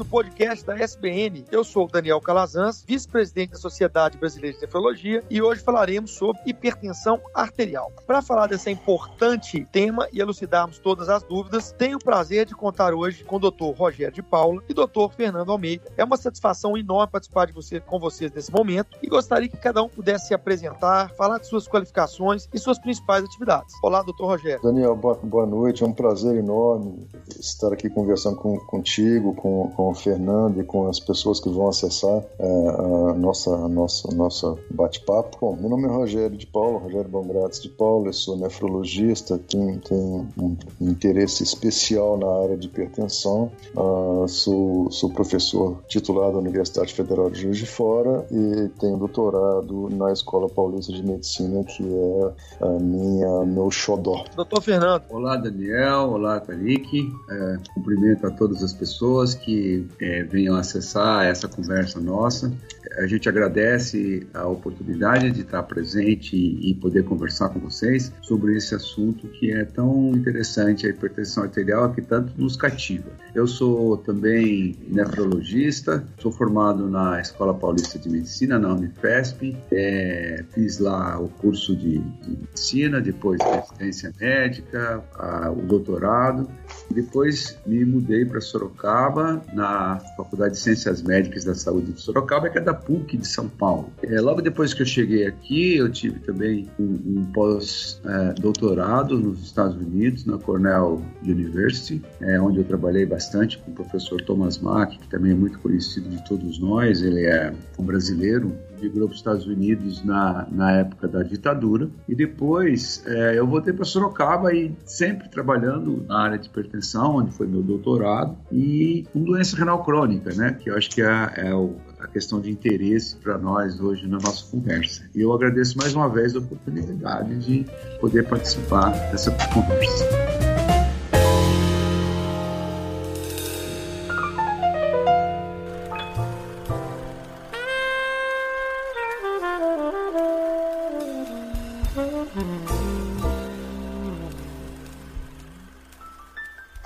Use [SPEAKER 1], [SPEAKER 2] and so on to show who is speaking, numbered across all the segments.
[SPEAKER 1] Do podcast da SBN. Eu sou Daniel Calazans, vice-presidente da Sociedade Brasileira de Nefrologia, e hoje falaremos sobre hipertensão arterial. Para falar desse importante tema e elucidarmos todas as dúvidas, tenho o prazer de contar hoje com o Dr. Rogério de Paula e Dr. Fernando Almeida. É uma satisfação enorme participar de você, com vocês nesse momento e gostaria que cada um pudesse se apresentar, falar de suas qualificações e suas principais atividades. Olá, doutor Rogério.
[SPEAKER 2] Daniel, boa, boa noite. É um prazer enorme estar aqui conversando com, contigo, com com, o Fernando e com as pessoas que vão acessar é, a nossa, a nossa, nossa bate-papo. Bom, meu nome é Rogério de Paulo, Rogério Bombrates de Paulo, eu sou nefrologista, tenho, tenho um interesse especial na área de hipertensão, uh, sou, sou professor titular da Universidade Federal de Juiz de Fora e tenho doutorado na Escola Paulista de Medicina, que é a minha, meu xodó.
[SPEAKER 1] Doutor Fernando.
[SPEAKER 3] Olá, Daniel. Olá, Tariq. É, cumprimento a todas as pessoas que é, venham acessar essa conversa nossa. A gente agradece a oportunidade de estar presente e poder conversar com vocês sobre esse assunto que é tão interessante, a hipertensão arterial, que tanto nos cativa. Eu sou também nefrologista, sou formado na Escola Paulista de Medicina, na Unifesp, é, fiz lá o curso de, de medicina, depois residência médica, a, o doutorado, depois me mudei para Sorocaba, na Faculdade de Ciências Médicas da Saúde de Sorocaba, que é da PUC de São Paulo. É, logo depois que eu cheguei aqui, eu tive também um, um pós-doutorado nos Estados Unidos, na Cornell University, é, onde eu trabalhei bastante com o professor Thomas Mack, que também é muito conhecido de todos nós. Ele é um brasileiro, para os Estados Unidos na, na época da ditadura. E depois é, eu voltei para Sorocaba e sempre trabalhando na área de hipertensão, onde foi meu doutorado, e com doença renal crônica, né? Que eu acho que é, é o, a questão de interesse para nós hoje na nossa conversa. E eu agradeço mais uma vez a oportunidade de poder participar dessa conversa.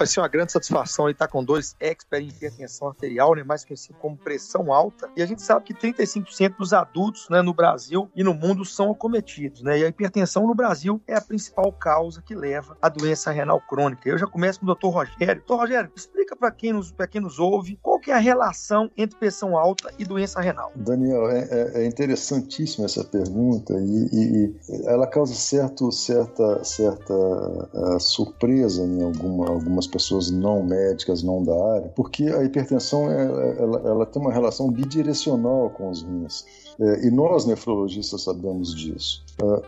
[SPEAKER 1] Vai ser uma grande satisfação estar com dois experts em hipertensão arterial, né, mais conhecido como pressão alta. E a gente sabe que 35% dos adultos né, no Brasil e no mundo são acometidos. Né, e a hipertensão no Brasil é a principal causa que leva à doença renal crônica. Eu já começo com o Dr. Rogério. Dr. Rogério, explica para quem, nos, quem nos ouve qual que é a relação entre pressão alta e doença renal.
[SPEAKER 2] Daniel, é, é, é interessantíssima essa pergunta e, e, e, ela causa certo, certa, certa uh, surpresa em alguma, algumas pessoas não médicas, não da área, porque a hipertensão é, ela, ela tem uma relação bidirecional com os rins. É, e nós, nefrologistas, sabemos disso. Uh,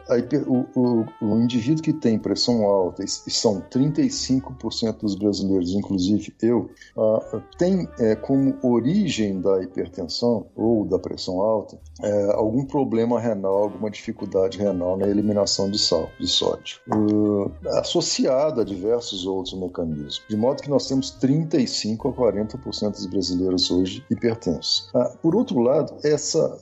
[SPEAKER 2] o, o, o, indivíduo que tem pressão alta, e são 35% dos brasileiros, inclusive eu, uh, tem é, como origem da hipertensão ou da pressão alta é, algum problema renal, alguma dificuldade renal na eliminação de sal, de sódio, uh, associado a diversos outros mecanismos. De modo que nós temos 35 a 40% dos brasileiros hoje hipertensos. por outro lado, essa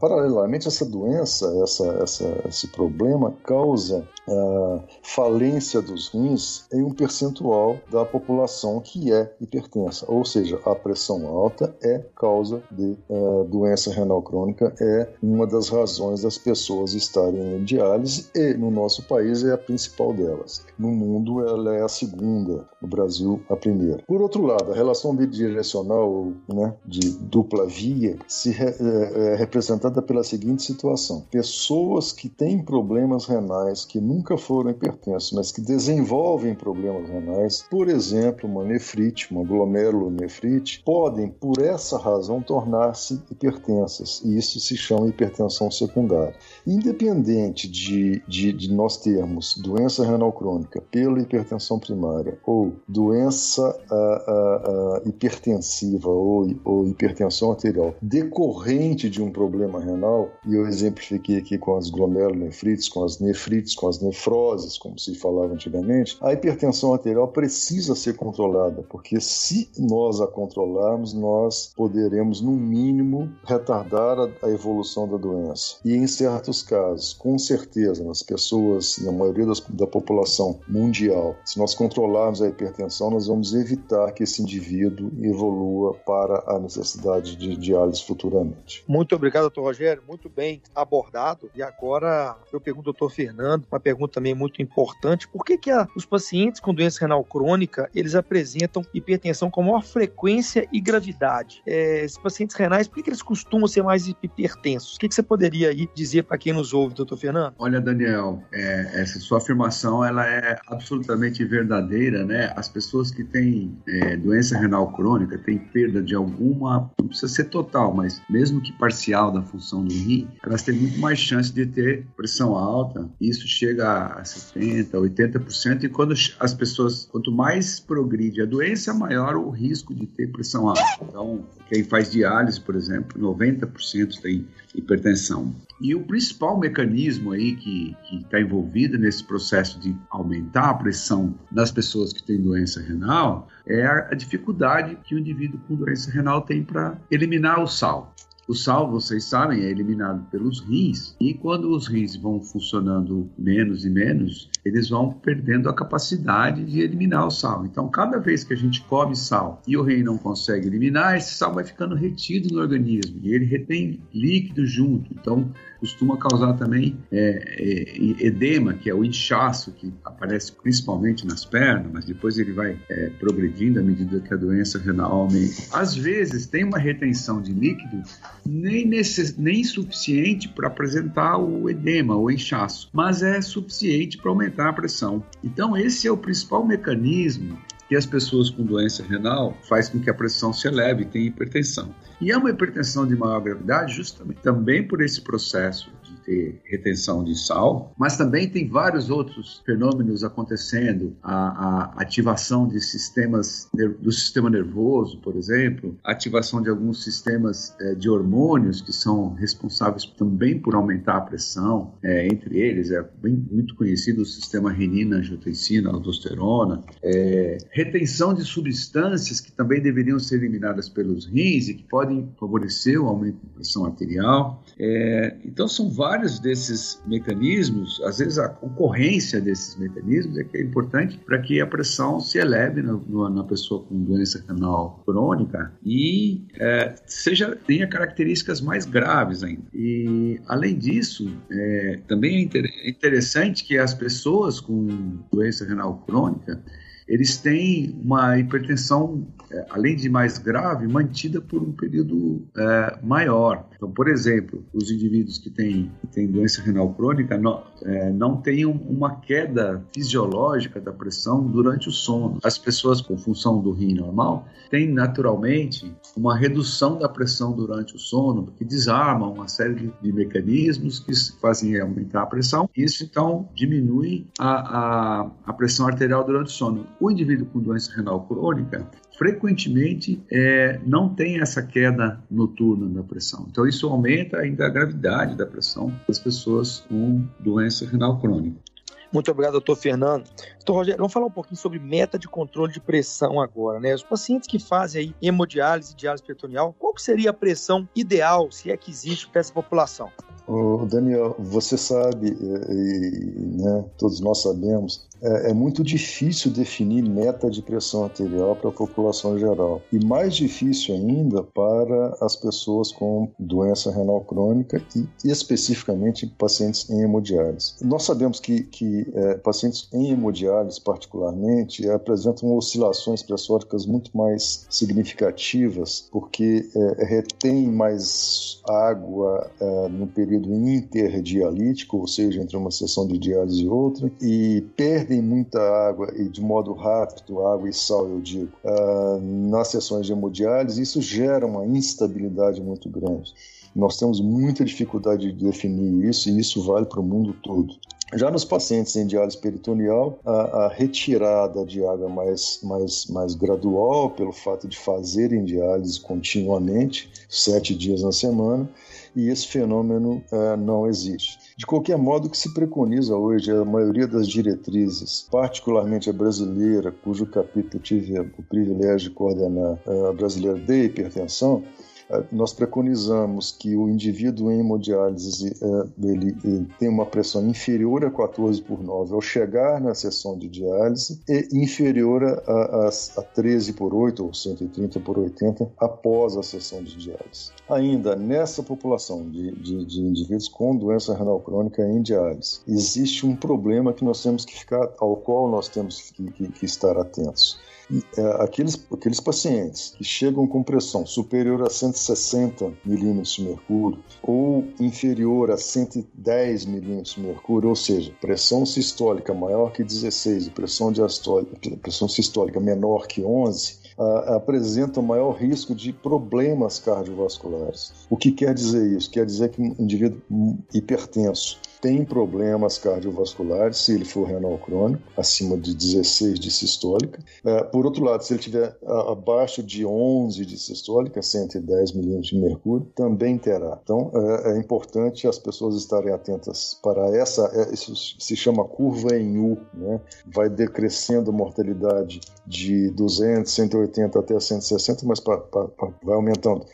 [SPEAKER 2] paralelamente, essa doença, essa, essa, esse problema causa uh, falência dos rins em um percentual da população que é hipertensa, ou seja, a pressão alta é causa de uh, doença renal crônica, é uma das razões das pessoas estarem em diálise e no nosso país é a principal delas. No mundo ela é a segunda, no Brasil a primeira. Por outro lado, a relação bidirecional, né, de dupla via, se re, é, é representada pela seguinte situação: pessoas que têm problemas renais, que nunca foram hipertensos, mas que desenvolvem problemas renais, por exemplo, uma nefrite, uma glomerulonefrite, podem, por essa razão, tornar-se hipertensas, e isso se chama hipertensão secundária. Independente de, de, de nós termos doença renal crônica pela hipertensão primária ou doença a, a, a hipertensiva ou, ou hipertensão arterial decorrente de um problema renal, e eu exemplifiquei aqui com as glomerulonefrites, com as nefrites, com as nefroses, como se falava antigamente, a hipertensão arterial precisa ser controlada, porque se nós a controlarmos, nós poderemos, no mínimo, retardar a, a evolução da doença. E em certos casos, com certeza, nas pessoas, na maioria das, da população mundial, se nós controlarmos a hipertensão, nós vamos evitar que esse indivíduo evolua para a necessidade de diálise futuramente.
[SPEAKER 1] Muito obrigado, doutor Rogério. Muito bem abordado. E agora eu pergunto ao doutor Fernando, uma pergunta também muito importante. Por que, que a, os pacientes com doença renal crônica, eles apresentam hipertensão com maior frequência e gravidade? É, esses pacientes renais, por que, que eles costumam ser mais hipertensos? O que, que você poderia aí dizer para quem nos ouve, doutor Fernando?
[SPEAKER 3] Olha, Daniel, é, essa sua afirmação ela é absolutamente verdadeira, né? As pessoas que têm é, doença renal crônica têm perda de alguma, não precisa ser total, mas mesmo que parcial da função do rim, elas têm muito mais chance de ter pressão alta. Isso chega a 70, 80% e quando as pessoas, quanto mais progride a doença, maior o risco de ter pressão alta. Então, quem faz diálise, por exemplo, 90% tem hipertensão. E o principal mecanismo aí que está envolvido nesse processo de aumentar a pressão das pessoas que têm doença renal é a, a dificuldade que o indivíduo com doença renal tem para eliminar o sal. O sal, vocês sabem, é eliminado pelos rins, e quando os rins vão funcionando menos e menos, eles vão perdendo a capacidade de eliminar o sal. Então, cada vez que a gente come sal e o rim não consegue eliminar, esse sal vai ficando retido no organismo e ele retém líquido junto. Então, costuma causar também é, é, edema, que é o inchaço que aparece principalmente nas pernas, mas depois ele vai é, progredindo à medida que a doença renal aumenta. Às vezes tem uma retenção de líquido nem, necess, nem suficiente para apresentar o edema, o inchaço, mas é suficiente para aumentar a pressão. Então esse é o principal mecanismo que as pessoas com doença renal faz com que a pressão se eleve tenha hipertensão. E é uma hipertensão de maior gravidade justamente também por esse processo ter retenção de sal, mas também tem vários outros fenômenos acontecendo, a, a ativação de sistemas do sistema nervoso, por exemplo, ativação de alguns sistemas é, de hormônios que são responsáveis também por aumentar a pressão, é, entre eles é bem, muito conhecido o sistema renina, angiotensina, aldosterona, é, retenção de substâncias que também deveriam ser eliminadas pelos rins e que podem favorecer o aumento da pressão arterial. Então são vários vários desses mecanismos, às vezes a concorrência desses mecanismos é que é importante para que a pressão se eleve no, no, na pessoa com doença renal crônica e é, seja tenha características mais graves ainda. E além disso, é, também é inter, interessante que as pessoas com doença renal crônica eles têm uma hipertensão, é, além de mais grave, mantida por um período é, maior. Então, por exemplo, os indivíduos que têm, que têm doença renal crônica não, é, não têm uma queda fisiológica da pressão durante o sono. As pessoas com função do rim normal têm naturalmente uma redução da pressão durante o sono, porque desarmam uma série de, de mecanismos que fazem aumentar a pressão. Isso então diminui a, a, a pressão arterial durante o sono o indivíduo com doença renal crônica frequentemente é, não tem essa queda noturna da pressão. Então, isso aumenta ainda a gravidade da pressão das pessoas com doença renal crônica.
[SPEAKER 1] Muito obrigado, doutor Fernando. Doutor Rogério, vamos falar um pouquinho sobre meta de controle de pressão agora, né? Os pacientes que fazem aí hemodiálise e diálise peritoneal, qual seria a pressão ideal, se é que existe, para essa população?
[SPEAKER 2] O Daniel, você sabe, e, né, todos nós sabemos, é, é, muito difícil definir meta de pressão arterial para a população geral. E mais difícil ainda para as pessoas com doença renal crônica e, especificamente pacientes em hemodiálise. Nós sabemos que, que é, pacientes em hemodiálise, particularmente, apresentam oscilações pressóricas muito mais significativas, porque é, retém mais água é, no período interdialítico, ou seja, entre uma sessão de diálise e outra, e perde perdem muita água e de modo rápido, água e sal, eu digo, uh, nas sessões de hemodiálise, isso gera uma instabilidade muito grande. Nós temos muita dificuldade de definir isso e isso vale para o mundo todo. Já nos pacientes em diálise peritoneal, a, a, retirada de água mais, mais, mais gradual, pelo fato de fazerem diálise continuamente, sete dias na semana, e esse fenômeno uh, não existe. De qualquer modo, o que se preconiza hoje, a maioria das diretrizes, particularmente a brasileira, cujo capítulo tive o privilégio de coordenar, a brasileira de hipertensão, é, nós preconizamos que o indivíduo em hemodiálise é, ele, tem uma pressão inferior a 14 por 9 ao chegar na sessão de diálise e inferior a, a, a 13 por 8 ou 130 por 80 após a sessão de diálise. Ainda nessa população de, de, de indivíduos com doença renal crônica em diálise, existe um problema que nós temos que ficar, ao qual nós temos que, que, que estar atentos é, aqueles, aqueles pacientes que chegam com pressão superior a 160 milímetros de mercúrio ou inferior a 110 milímetros de mercúrio, ou seja, pressão sistólica maior que 16 e pressão diastólica, pressão sistólica menor que 11, apresentam maior risco de problemas cardiovasculares. O que quer dizer isso? Quer dizer que um indivíduo hipertenso tem problemas cardiovasculares se ele for renal crônico, acima de 16 de sistólica. É, por outro lado, se ele tiver abaixo de 11 de sistólica, 110 milímetros de mercúrio, também terá. Então, é, é, importante as pessoas estarem atentas para essa, é, isso se chama curva em U, né? vai decrescendo a mortalidade de 200, 180 até 160, mas pra, pra, pra, vai aumentando.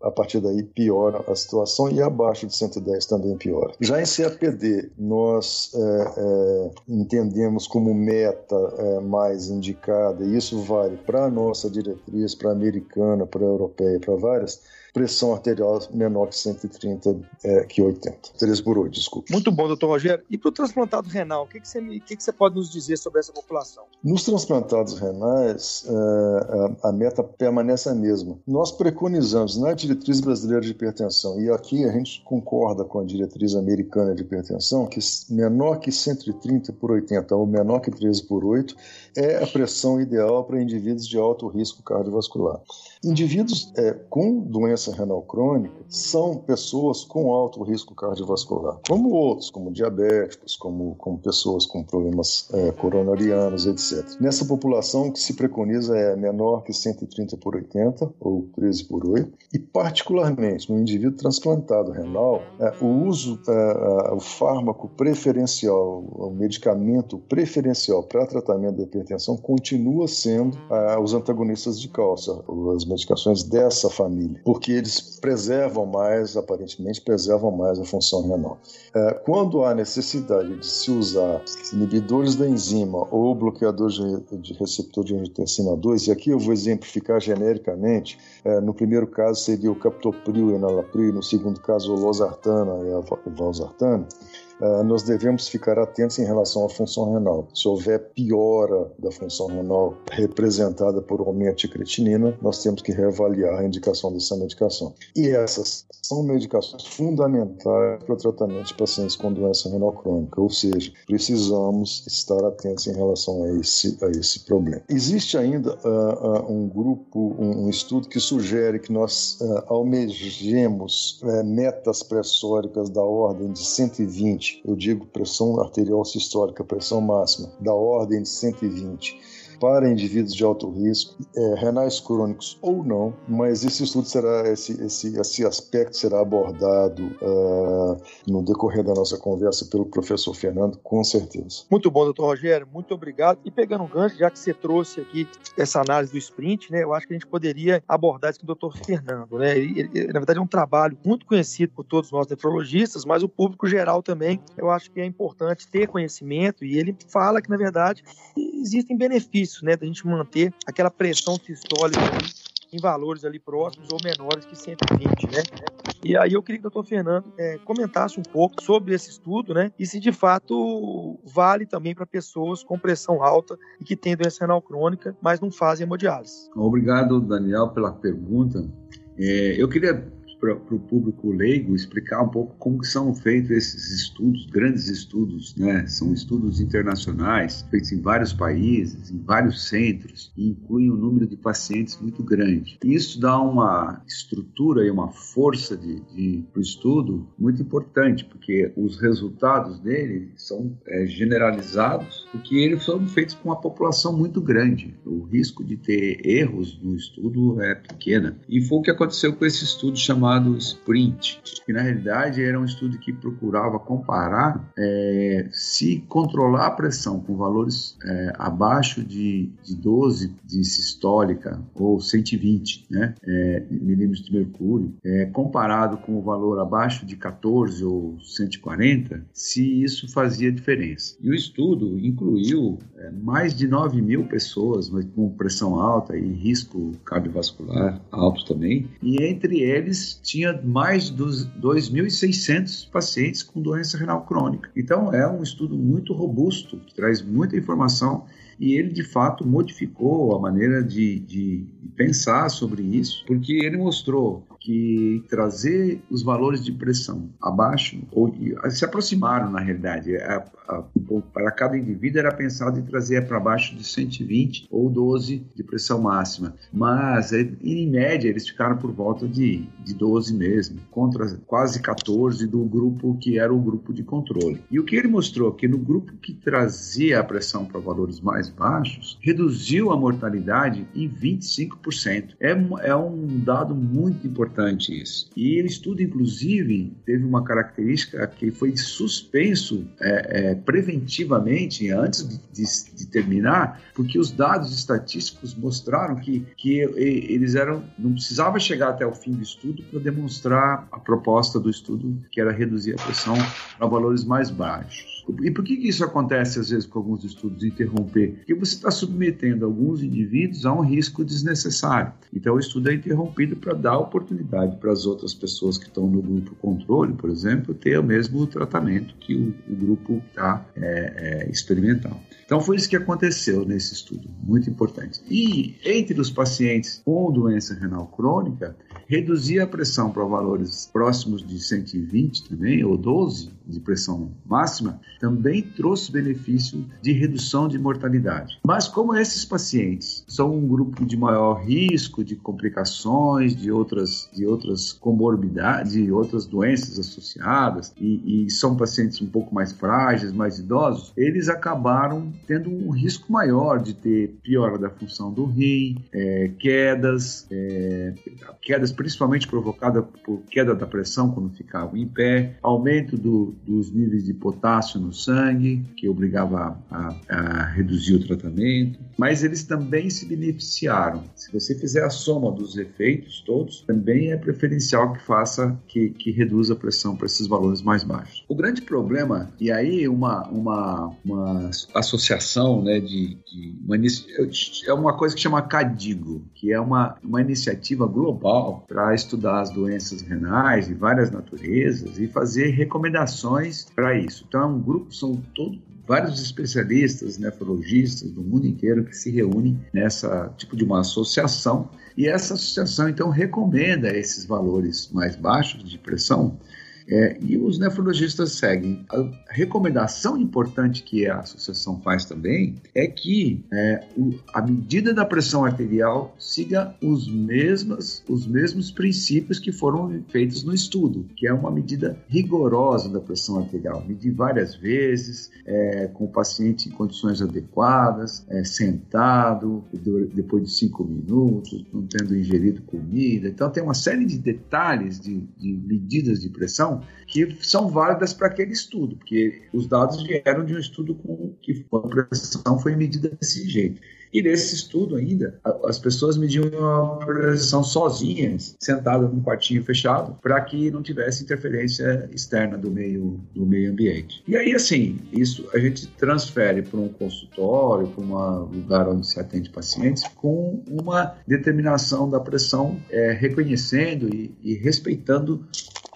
[SPEAKER 2] a partir daí piora a situação e abaixo de 110 também piora. Já em CAPD, nós é, é, entendemos como meta é, mais indicada, e isso vale para a nossa diretriz, para a americana, para a europeia, para várias, pressão arterial menor que 130, é, que 80. 3 por 8, desculpa.
[SPEAKER 1] Muito bom, doutor Rogério. E para o transplantado renal, o que, que, você, que, que você pode nos dizer sobre essa população?
[SPEAKER 2] Nos transplantados renais, é, a, a meta permanece a mesma. Nós preconizamos na diretriz brasileira de hipertensão, e aqui a gente concorda com a diretriz americana de hipertensão, que menor que 130 por 80 ou menor que 13 por 8 é a pressão ideal para indivíduos de alto risco cardiovascular. Indivíduos é, com doença renal crônica são pessoas com alto risco cardiovascular, como outros, como diabéticos, como, como pessoas com problemas é, coronarianos, etc. Nessa população, o que se preconiza é menor que 130 por 80 ou 13 por 8, e particularmente no indivíduo transplantado renal, é, o uso, é, o fármaco preferencial, o medicamento preferencial para tratamento da hipertensão continua sendo é, os antagonistas de cálcio, as medicações dessa família, porque eles preservam mais, aparentemente, preservam mais a função renal. É, quando há necessidade de se usar inibidores da enzima ou bloqueadores de receptor de angiotensina 2, e aqui eu vou exemplificar genericamente, é, no primeiro caso seria o captopril e enalapril, no segundo caso o losartana e a valsartana, uh, nós devemos ficar atentos em relação à função renal. Se houver piora da função renal representada por aumento de creatinina, nós temos que reavaliar a indicação dessa medicação. E essas são medicações fundamentais para o tratamento de pacientes com doença renal crônica, ou seja, precisamos estar atentos em relação a esse, a esse problema. Existe ainda uh, uh, um grupo, um, um, estudo que sugere que nós uh, almejemos metas pressóricas da ordem de 120 eu digo pressão arterial sistólica, pressão máxima, da ordem de 120 para indivíduos de alto risco, é, renais crônicos ou não, mas esse estudo será, esse, esse, esse aspecto será abordado uh, no decorrer da nossa conversa pelo professor Fernando, com certeza.
[SPEAKER 1] Muito bom, doutor Rogério, muito obrigado. E pegando um gancho, já que você trouxe aqui essa análise do sprint, né, eu acho que a gente poderia abordar isso com o doutor Fernando. Né? Ele, ele, na verdade, é um trabalho muito conhecido por todos nós nefrologistas, mas o público geral também, eu acho que é importante ter conhecimento e ele fala que, na verdade, existem benefícios né, da gente manter aquela pressão sistólica ali, em valores ali próximos ou menores que 120, né? E aí eu queria que o doutor Fernando é, comentasse um pouco sobre esse estudo, né? E se de fato vale também para pessoas com pressão alta e que têm doença renal crônica, mas não fazem hemodiálise.
[SPEAKER 3] Obrigado, Daniel, pela pergunta. É, eu queria para o público leigo explicar um pouco como são feitos esses estudos, grandes estudos, né? São estudos internacionais, feitos em vários países, em vários centros, e incluem um número de pacientes muito grande. E isso dá uma estrutura e uma força de, de para o estudo muito importante, porque os resultados dele são é, generalizados, porque eles foram feitos com uma população muito grande. O risco de ter erros no estudo é pequeno. E foi o que aconteceu com esse estudo chamado chamado SPRINT, que na realidade era um estudo que procurava comparar é, se controlar a pressão com valores é, abaixo de, de 12 de sistólica ou 120 né, é, milímetros de mercúrio, é, comparado com o valor abaixo de 14 ou 140, se isso fazia diferença. E o estudo incluiu é, mais de 9 mil pessoas com pressão alta e risco cardiovascular alto também, e entre eles tinha mais de 2.600 pacientes com doença renal crônica. Então é um estudo muito robusto, que traz muita informação e ele de fato modificou a maneira de, de, pensar sobre isso, porque ele mostrou que trazer os valores de pressão abaixo, ou se aproximaram na realidade, a, a, para cada indivíduo era pensado em trazer para baixo de 120 ou 12 de pressão máxima, mas é, em média eles ficaram por volta de, de 12 mesmo, contra quase 14 do grupo que era o grupo de controle. E o que ele mostrou que no grupo que trazia a pressão para valores mais baixos, reduziu a mortalidade em 25%. É, é um dado muito importante isso. E ele estuda, inclusive, teve uma característica que foi suspenso é, é, preventivamente antes de, de, de, terminar, porque os dados estatísticos mostraram que, que eles eram não precisava chegar até o fim do estudo para demonstrar a proposta do estudo, que era reduzir a pressão a valores mais baixos. E por que, que isso acontece às vezes com alguns estudos, interromper? Porque você está submetendo alguns indivíduos a um risco desnecessário. Então o estudo é interrompido para dar oportunidade para as outras pessoas que estão no grupo controle, por exemplo, ter o mesmo tratamento que o, o grupo está é, é, experimentando. Então foi isso que aconteceu nesse estudo, muito importante. E entre os pacientes com doença renal crônica, reduzir a pressão para valores próximos de 120 também, ou 12 de pressão máxima, também trouxe benefício de redução de mortalidade. Mas como esses pacientes são um grupo de maior risco de complicações, de outras, de outras comorbidades, de outras doenças associadas, e, e são pacientes um pouco mais frágeis, mais idosos, eles acabaram tendo um risco maior de ter piora da função do rim, é, quedas, é, quedas principalmente provocadas por queda da pressão quando ficavam em pé, aumento do, dos níveis de potássio no sangue, que obrigava a, a, reduzir o tratamento, mas eles também se beneficiaram. Se você fizer a soma dos efeitos todos, também é preferencial que faça que, que reduza a pressão para esses valores mais baixos. O grande problema, e aí uma, uma, uma associação né, de, de uma, é uma coisa que chama CADIGO, que é uma, uma iniciativa global para estudar as doenças renais de várias naturezas e fazer recomendações para isso. Então é um grupo, são todos vários especialistas, nefrologistas do mundo inteiro que se reúnem nessa tipo de uma associação. E essa associação então recomenda esses valores mais baixos de pressão é, e os nefrologistas seguem. A recomendação importante que a associação faz também é que é, o, a medida da pressão arterial siga os mesmos, os mesmos princípios que foram feitos no estudo, que é uma medida rigorosa da pressão arterial. Medir várias vezes, é, com o paciente em condições adequadas, é, sentado, depois de cinco minutos, não tendo ingerido comida. Então, tem uma série de detalhes de, de medidas de pressão que são válidas para aquele estudo, porque os dados vieram de um estudo com que a pressão foi medida desse jeito. E nesse estudo ainda, as pessoas mediam a pressão sozinhas, sentadas num quartinho fechado, para que não tivesse interferência externa do meio, do meio ambiente. E aí, assim, isso a gente transfere para um consultório, para um lugar onde se atende pacientes, com uma determinação da pressão, é, reconhecendo e, e respeitando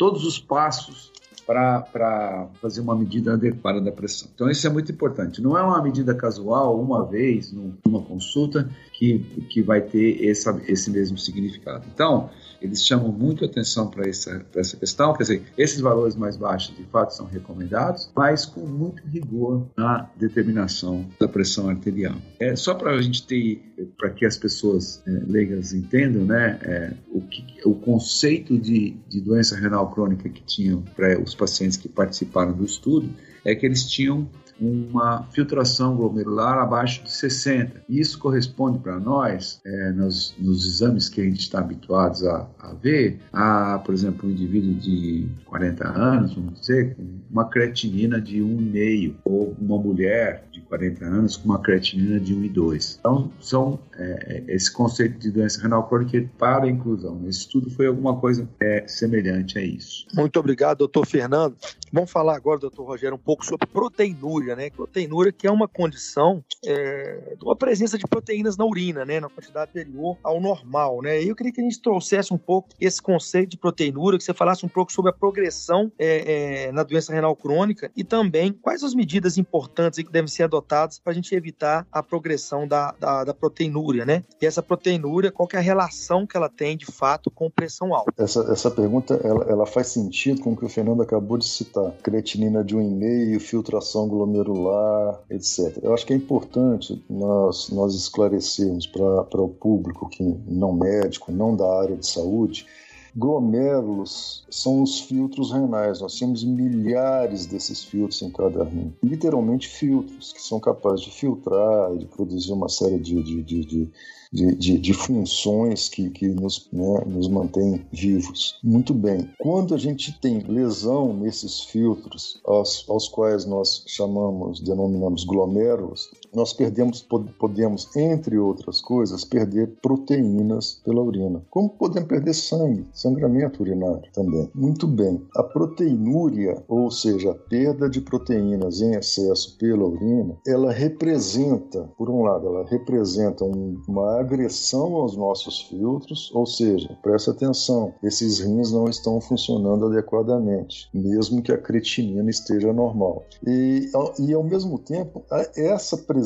[SPEAKER 3] todos os passos para fazer uma medida adequada da pressão. Então, isso é muito importante. Não é uma medida casual, uma vez, numa consulta, que, que vai ter essa, esse mesmo significado. Então, eles chamam muito atenção para essa, essa questão, quer dizer, esses valores mais baixos de fato são recomendados, mas com muito rigor na determinação da pressão arterial. É só para a gente ter, para que as pessoas é, leigas entendam, né, é, o, que, o conceito de, de doença renal crônica que tinham para os pacientes que participaram do estudo é que eles tinham uma filtração glomerular abaixo de 60. Isso corresponde para nós, é, nos, nos, exames que a gente está habituados a, a, ver, a, por exemplo, um indivíduo de 40 anos, vamos dizer, com uma creatinina de 1,5, ou uma mulher de 40 anos com uma creatinina de 1,2. Então, são é, esse conceito de doença renal crônica para a inclusão. Esse estudo foi alguma coisa é, semelhante a isso.
[SPEAKER 1] Muito obrigado, doutor Fernando. Vamos falar agora, doutor Rogério, um pouco sobre proteinúria, né? Proteinúria que é uma condição é, de uma presença de proteínas na urina, né? Na quantidade superior ao normal, né? E eu queria que a gente trouxesse um pouco esse conceito de proteinúria, que você falasse um pouco sobre a progressão é, é, na doença renal crônica e também quais as medidas importantes que devem ser adotadas para a gente evitar a progressão da, da, da, proteinúria, né? E essa proteinúria, qual é a relação que ela tem de fato com pressão alta?
[SPEAKER 2] Essa, essa pergunta, ela, ela faz sentido com o que o Fernando acabou de citar creatinina de 1,5, filtração glomerular, etc. Eu acho que é importante nós, nós esclarecermos para o público que não médico, não da área de saúde, Glomérulos são os filtros renais. Nós temos milhares desses filtros em cada rim. Literalmente filtros que são capazes de filtrar de produzir uma série de, de, de, de de, de, de funções que, que nos, né, nos mantêm vivos. Muito bem. Quando a gente tem lesão nesses filtros, aos, aos quais nós chamamos, denominamos glomérulos, nós perdemos, podemos, entre outras coisas, perder proteínas pela urina. Como podemos perder sangue, sangramento urinário também. Muito bem. A proteinúria, ou seja, a perda de proteínas em excesso pela urina, ela representa, por um lado, ela representa uma agressão aos nossos filtros, ou seja, preste atenção, esses rins não estão funcionando adequadamente, mesmo que a creatinina esteja normal. E, e ao mesmo tempo, essa presença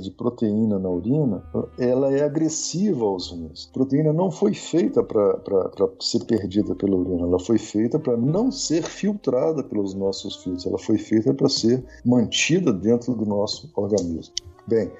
[SPEAKER 2] de proteína na urina, ela é agressiva aos rins. A proteína não foi feita para ser perdida pela urina, ela foi feita para não ser filtrada pelos nossos filtros, ela foi feita para ser mantida dentro do nosso organismo. Bem,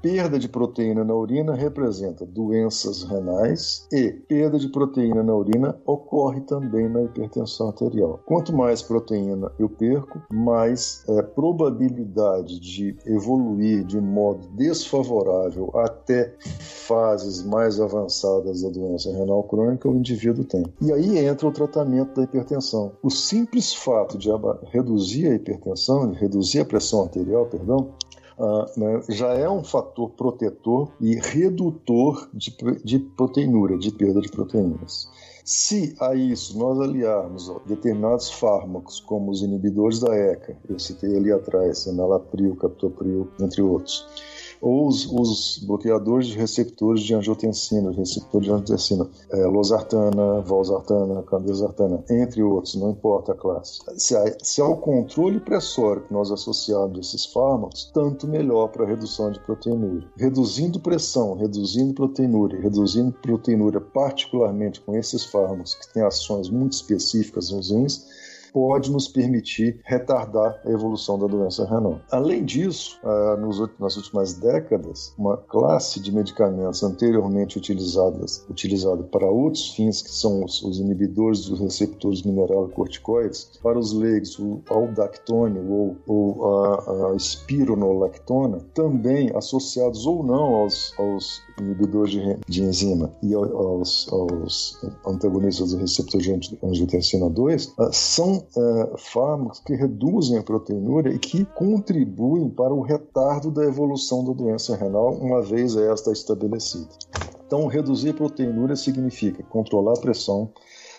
[SPEAKER 2] Perda de proteína na urina representa doenças renais e perda de proteína na urina ocorre também na hipertensão arterial. Quanto mais proteína eu perco, mais é, probabilidade de evoluir de modo desfavorável até fases mais avançadas da doença renal crônica o indivíduo tem. E aí entra o tratamento da hipertensão. O simples fato de reduzir a hipertensão, de reduzir a pressão arterial, perdão, uh, né, já é um fator protetor e redutor de, de proteinúria, de perda de proteínas. Se a isso nós aliarmos determinados fármacos, como os inibidores da ECA, eu citei ali atrás, enalapril, captopril, entre outros, ou os, os bloqueadores de receptores de angiotensina, receptor de angiotensina, é, losartana, valsartana, candesartana, entre outros, não importa a classe. Se há, se há o controle pressório que nós associamos a esses fármacos, tanto melhor para a redução de proteinúria. Reduzindo pressão, reduzindo proteinúria, reduzindo proteinúria, particularmente com esses fármacos que têm ações muito específicas nos rins, pode nos permitir retardar a evolução da doença renal. Além disso, ah, nas últimas décadas, uma classe de medicamentos anteriormente utilizadas utilizada para outros fins, que são os, inibidores dos receptores mineralocorticoides, para os leigos, o aldactone ou, ou a, a espironolactona, também associados ou não aos, aos inibidores de, de enzima e aos, aos antagonistas do receptor de angiotensina 2, ah, é, fármacos que reduzem a proteinúria e que contribuem para o retardo da evolução da doença renal, uma vez esta estabelecida. Então, reduzir a proteinúria significa controlar a pressão,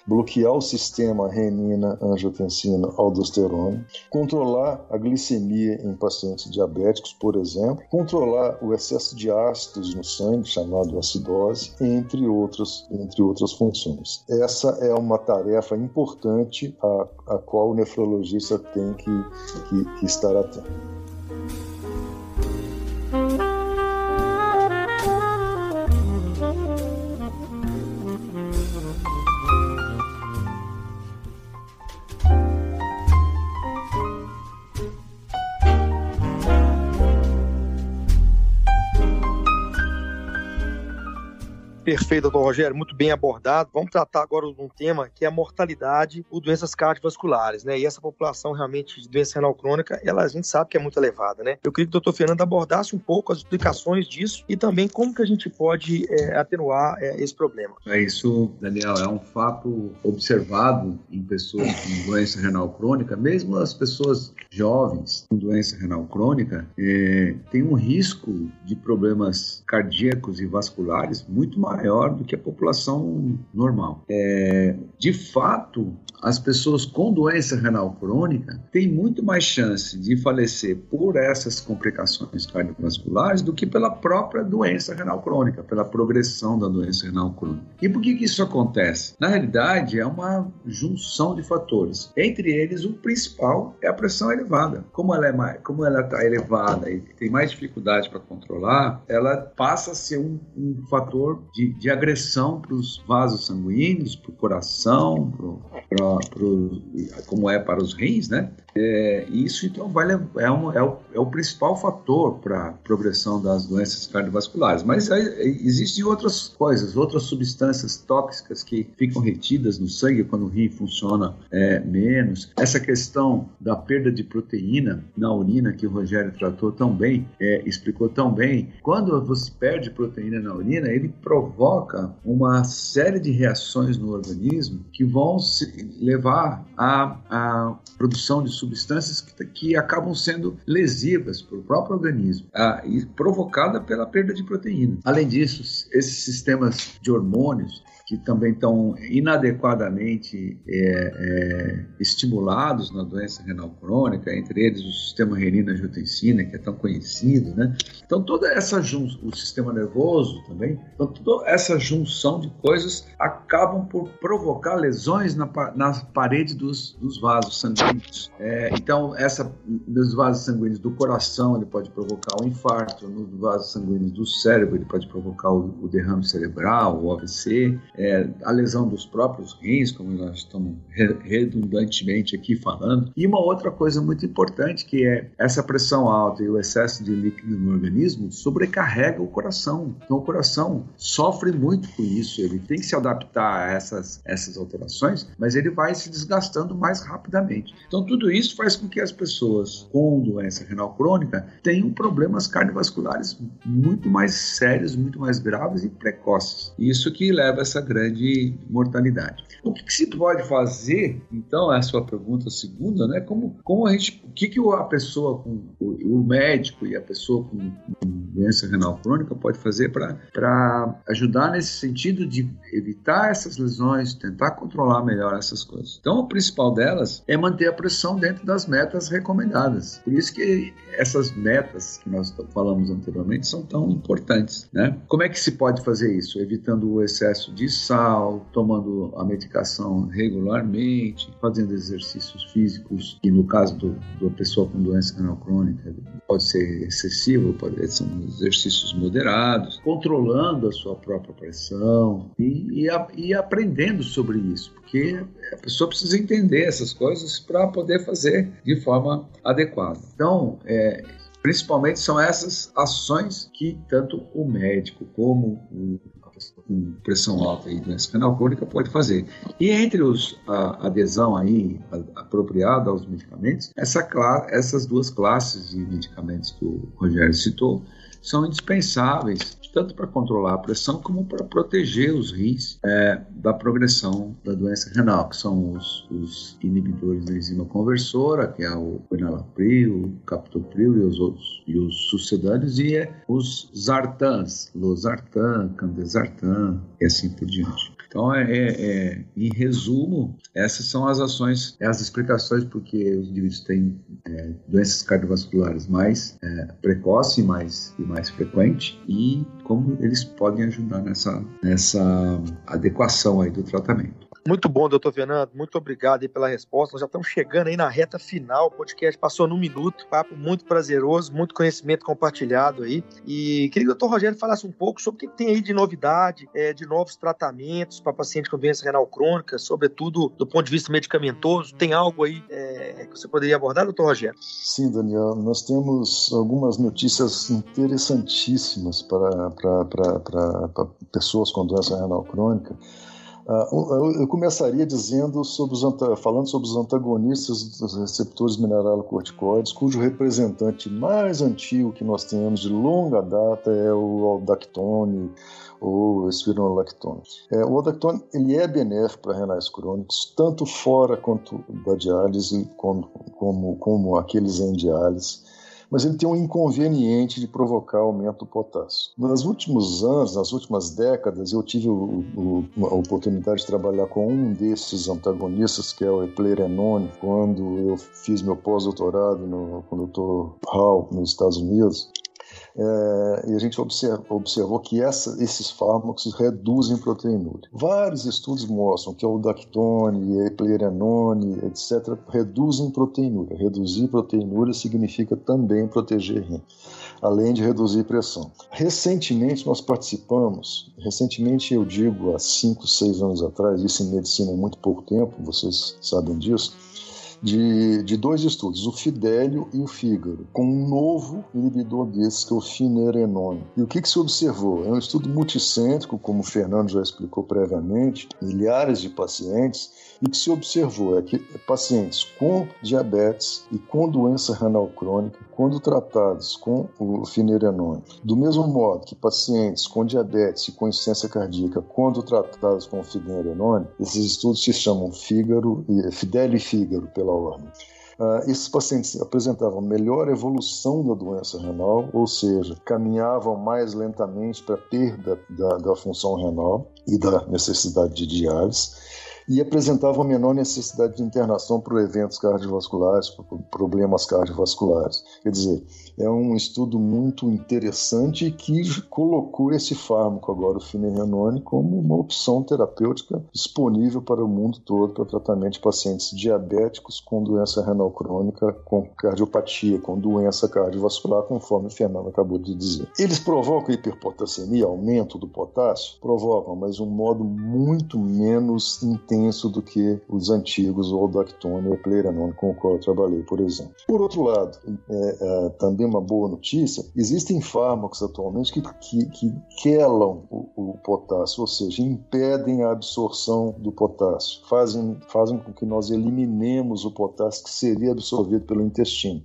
[SPEAKER 2] bloquear o sistema renina, angiotensina, aldosterona, controlar a glicemia em pacientes diabéticos, por exemplo, controlar o excesso de ácidos no sangue, chamado acidose, entre outras, entre outras funções. Essa é uma tarefa importante a, a qual o nefrologista tem que, que, que estar atento.
[SPEAKER 1] Perfeito, doutor Rogério, muito bem abordado. Vamos tratar agora de um tema que é a mortalidade por doenças cardiovasculares, né? E essa população realmente de doença renal crônica, ela a gente sabe que é muito elevada, né? Eu queria que o doutor Fernando abordasse um pouco as explicações disso e também como que a gente pode é, atenuar é, esse problema.
[SPEAKER 3] É isso, Daniel, é um fato observado em pessoas com doença renal crônica, mesmo as pessoas jovens com doença renal crônica, é, tem um risco de problemas cardíacos e vasculares muito maior do que a população normal. É, de fato, as pessoas com doença renal crônica têm muito mais chance de falecer por essas complicações cardiovasculares do que pela própria doença renal crônica, pela progressão da doença renal crônica. E por que, que isso acontece? Na realidade, é uma junção de fatores. Entre eles, o principal é a pressão elevada. Como ela é como ela está elevada e tem mais dificuldade para controlar, ela passa a ser um, um fator de, de agressão para os vasos sanguíneos, para o coração, para pro, como é para os rins, né? É, isso então vai, é, um, é, o, é o principal fator para a progressão das doenças cardiovasculares. Mas aí, existem outras coisas, outras substâncias tóxicas que ficam retidas no sangue quando o rim funciona é, menos. Essa questão da perda de proteína na urina que o Rogério tratou tão bem, é, explicou tão bem. Quando você perde proteína na urina, ele provoca uma série de reações no organismo que vão levar à, à produção de substâncias que, que acabam sendo lesivas para o próprio organismo ah, e provocada pela perda de proteína. Além disso, esses sistemas de hormônios que também estão inadequadamente é, é, estimulados na doença renal crônica, entre eles o sistema renina-angiotensina, que é tão conhecido, né? Então toda essa junção, o sistema nervoso também, então toda essa junção de coisas acabam por provocar lesões na, na parede dos, dos vasos sanguíneos. É, então essa nos vasos sanguíneos do coração ele pode provocar o um infarto, nos vasos sanguíneos do cérebro ele pode provocar o, o derrame cerebral, o AVC é, a lesão dos próprios rins, como nós estamos redundantemente aqui falando. E uma outra coisa muito importante que é essa pressão alta e o excesso de líquido no organismo sobrecarrega o coração. Então o coração sofre muito com isso, ele tem que se adaptar a essas, essas alterações, mas ele vai se desgastando mais rapidamente. Então tudo isso faz com que as pessoas com doença renal crônica tenham problemas cardiovasculares muito mais sérios, muito mais graves e precoces. Isso que leva a essa grande mortalidade. O que, que, se pode fazer, então, é a sua pergunta segunda, né? Como, como a gente, o que, que a pessoa com o, o médico e a pessoa com, com doença renal crônica pode fazer para ajudar nesse sentido de evitar essas lesões, tentar controlar melhor essas coisas. Então, o principal delas é manter a pressão dentro das metas recomendadas. Por isso que essas metas que nós falamos anteriormente são tão importantes, né? Como é que se pode fazer isso? Evitando o excesso de sal, tomando a medicação regularmente, fazendo exercícios físicos, e no caso do, da pessoa com doença renal crônica, pode ser excessivo, pode ser exercícios moderados, controlando a sua própria pressão e, e, a, e aprendendo sobre isso, porque a pessoa precisa entender essas coisas para poder fazer de forma adequada. Então, é, principalmente são essas ações que tanto o médico como o com pressão alta e doença renal crônica pode fazer. E entre os, a adesão aí apropriada aos medicamentos, essa, essas duas classes de medicamentos que o Rogério citou são indispensáveis tanto para controlar a pressão como para proteger os rins é, da progressão da doença renal, que são os, os, inibidores da enzima conversora, que é o enalapril, o captopril e os outros e os sucedâneos, e é os zartans, losartan, candesartan e assim por diante. Então, é, é, é, em resumo, essas são as ações, as explicações porque os indivíduos têm é, doenças cardiovasculares mais é, precoce e mais, e mais frequente e como eles podem ajudar nessa, nessa adequação aí do tratamento.
[SPEAKER 1] Muito bom, doutor Fernando. Muito obrigado pela resposta. Nós já estamos chegando aí na reta final. O podcast passou num minuto. Papo muito prazeroso, muito conhecimento compartilhado aí. E queria que o doutor Rogério falasse um pouco sobre o que tem aí de novidade, é, de novos tratamentos para paciente com doença renal crônica, sobretudo do ponto de vista medicamentoso. Tem algo aí é, que você poderia abordar, doutor Rogério?
[SPEAKER 2] Sim, Daniel. Nós temos algumas notícias interessantíssimas para pessoas com doença renal crônica. Ah, eu começaria dizendo sobre os, falando sobre os antagonistas dos receptores mineralocorticoides, cujo representante mais antigo que nós temos de longa data é o aldactone ou espironolactone. É, o aldactone ele é benéfico para renais crônicos, tanto fora quanto da diálise, como, como, como aqueles em diálise mas ele tem um inconveniente de provocar aumento do potássio. Nos últimos anos, nas últimas décadas, eu tive o, o, a oportunidade de trabalhar com um desses antagonistas, que é o eplerenone, quando eu fiz meu pós-doutorado com o Dr. Hall nos Estados Unidos. É, e a gente observa, observou que essa, esses fármacos reduzem proteinúria. Vários estudos mostram que o dactone, eplerenone, etc., reduzem proteinúria. Reduzir proteinúria significa também proteger rim, além de reduzir pressão. Recentemente nós participamos, recentemente eu digo há 5, 6 anos atrás, isso em medicina há muito pouco tempo, vocês sabem disso, de, de dois estudos, o Fidélio e o Fígaro, com um novo inibidor desses, que é o finerenone. E o que, que se observou? É um estudo multicêntrico, como o Fernando já explicou previamente, milhares de pacientes, e o que se observou é que pacientes com diabetes e com doença renal crônica, quando tratados com o finerenone, do mesmo modo que pacientes com diabetes e com insuficiência cardíaca, quando tratados com o finerenone, esses estudos se chamam Fígaro, Fidélio e Fígaro, pela ordem. Uh, esses pacientes apresentavam melhor evolução da doença renal, ou seja, caminhavam mais lentamente para a perda da, da função renal e da necessidade de diálise e apresentavam menor necessidade de internação por eventos cardiovasculares, por problemas cardiovasculares. Quer dizer, é um estudo muito interessante que colocou esse fármaco agora, o finerenone, como uma opção terapêutica disponível para o mundo todo para tratamento de pacientes diabéticos com doença renal crônica, com cardiopatia, com doença cardiovascular, conforme o Fernando acabou de dizer. Eles provocam hiperpotassemia, aumento do potássio? Provocam, mas de um modo muito menos intenso do que os antigos, o Aldactone e o Pleranone, com o qual eu trabalhei, por exemplo. Por outro lado, é, é, também uma boa notícia, existem fármacos atualmente que, que, que quelam o, o, potássio, ou seja, impedem a absorção do potássio, fazem, fazem com que nós eliminemos o potássio que seria absorvido pelo intestino.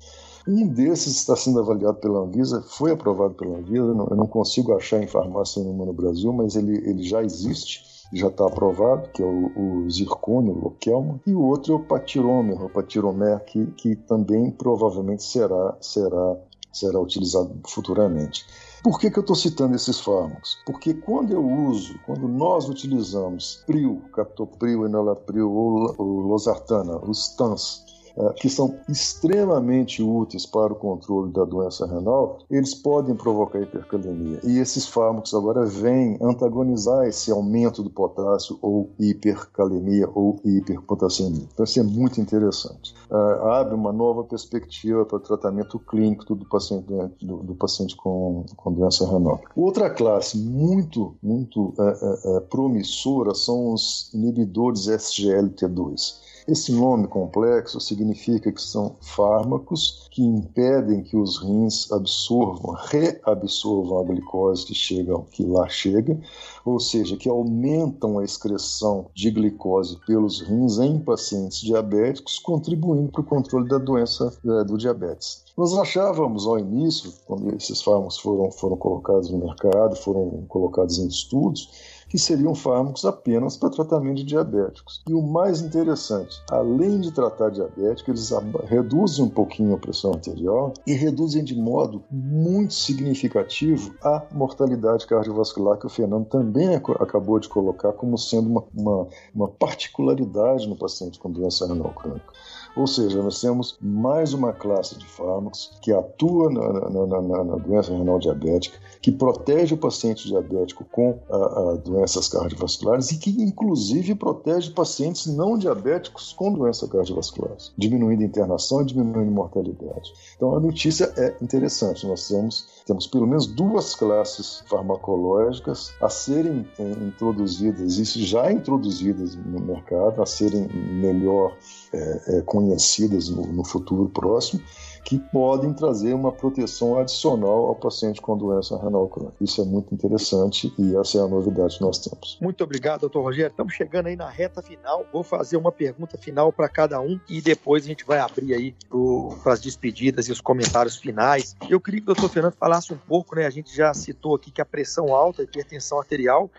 [SPEAKER 2] Um desses está sendo avaliado pela Anvisa, foi aprovado pela Anvisa, eu não, eu não consigo achar em farmácia nenhuma no Brasil, mas ele, ele já existe já está aprovado, que é o, o zircônio, o loquelma, e o outro é o patirômer, o patiromer, que, que também provavelmente será, será será utilizado futuramente. Por que, que eu estou citando esses fármacos? Porque quando eu uso, quando nós utilizamos PRIO, captopril, enalapril ou losartana, os TANs, que são extremamente úteis para o controle da doença renal, eles podem provocar hipercalemia. E esses fármacos agora vêm antagonizar esse aumento do potássio ou hipercalemia ou hiperpotassemia. Então isso é muito interessante. Uh, abre uma nova perspectiva para o tratamento clínico do paciente, do, do paciente com, com, doença renal. Outra classe muito, muito uh, promissora são os inibidores SGLT2. Esse nome complexo significa que são fármacos que impedem que os rins absorvam, reabsorvam a glicose que chega, que lá chega, ou seja, que aumentam a excreção de glicose pelos rins em pacientes diabéticos, contribuindo para o controle da doença é, do diabetes. Nós achávamos ao início, quando esses fármacos foram, foram colocados no mercado, foram colocados em estudos, que seriam fármacos apenas para tratamento de diabéticos. E o mais interessante, além de tratar diabético, eles reduzem um pouquinho a pressão arterial e reduzem de modo muito significativo a mortalidade cardiovascular, que o Fernando também acabou de colocar como sendo uma, uma, uma particularidade no paciente com doença renal crônica. Ou seja, nós temos mais uma classe de fármacos que atua na, na, na, na doença renal diabética, que protege o paciente diabético com a, a doenças cardiovasculares e que, inclusive, protege pacientes não diabéticos com doença cardiovascular, diminuindo a internação e diminuindo a mortalidade. Então, a notícia é interessante. Nós temos, temos pelo menos duas classes farmacológicas a serem é, introduzidas, isso já introduzidas no mercado, a serem melhor é, é, conhecidas no, no futuro próximo que podem trazer uma proteção adicional ao paciente com doença renal crônica. Isso é muito interessante e essa é a novidade que nós temos.
[SPEAKER 1] Muito obrigado, doutor Rogério. Estamos chegando aí na reta final. Vou fazer uma pergunta final para cada um e depois a gente vai abrir aí para as despedidas e os comentários finais. Eu queria que o doutor Fernando falasse um pouco, né? A gente já citou aqui que a pressão alta, a hipertensão arterial,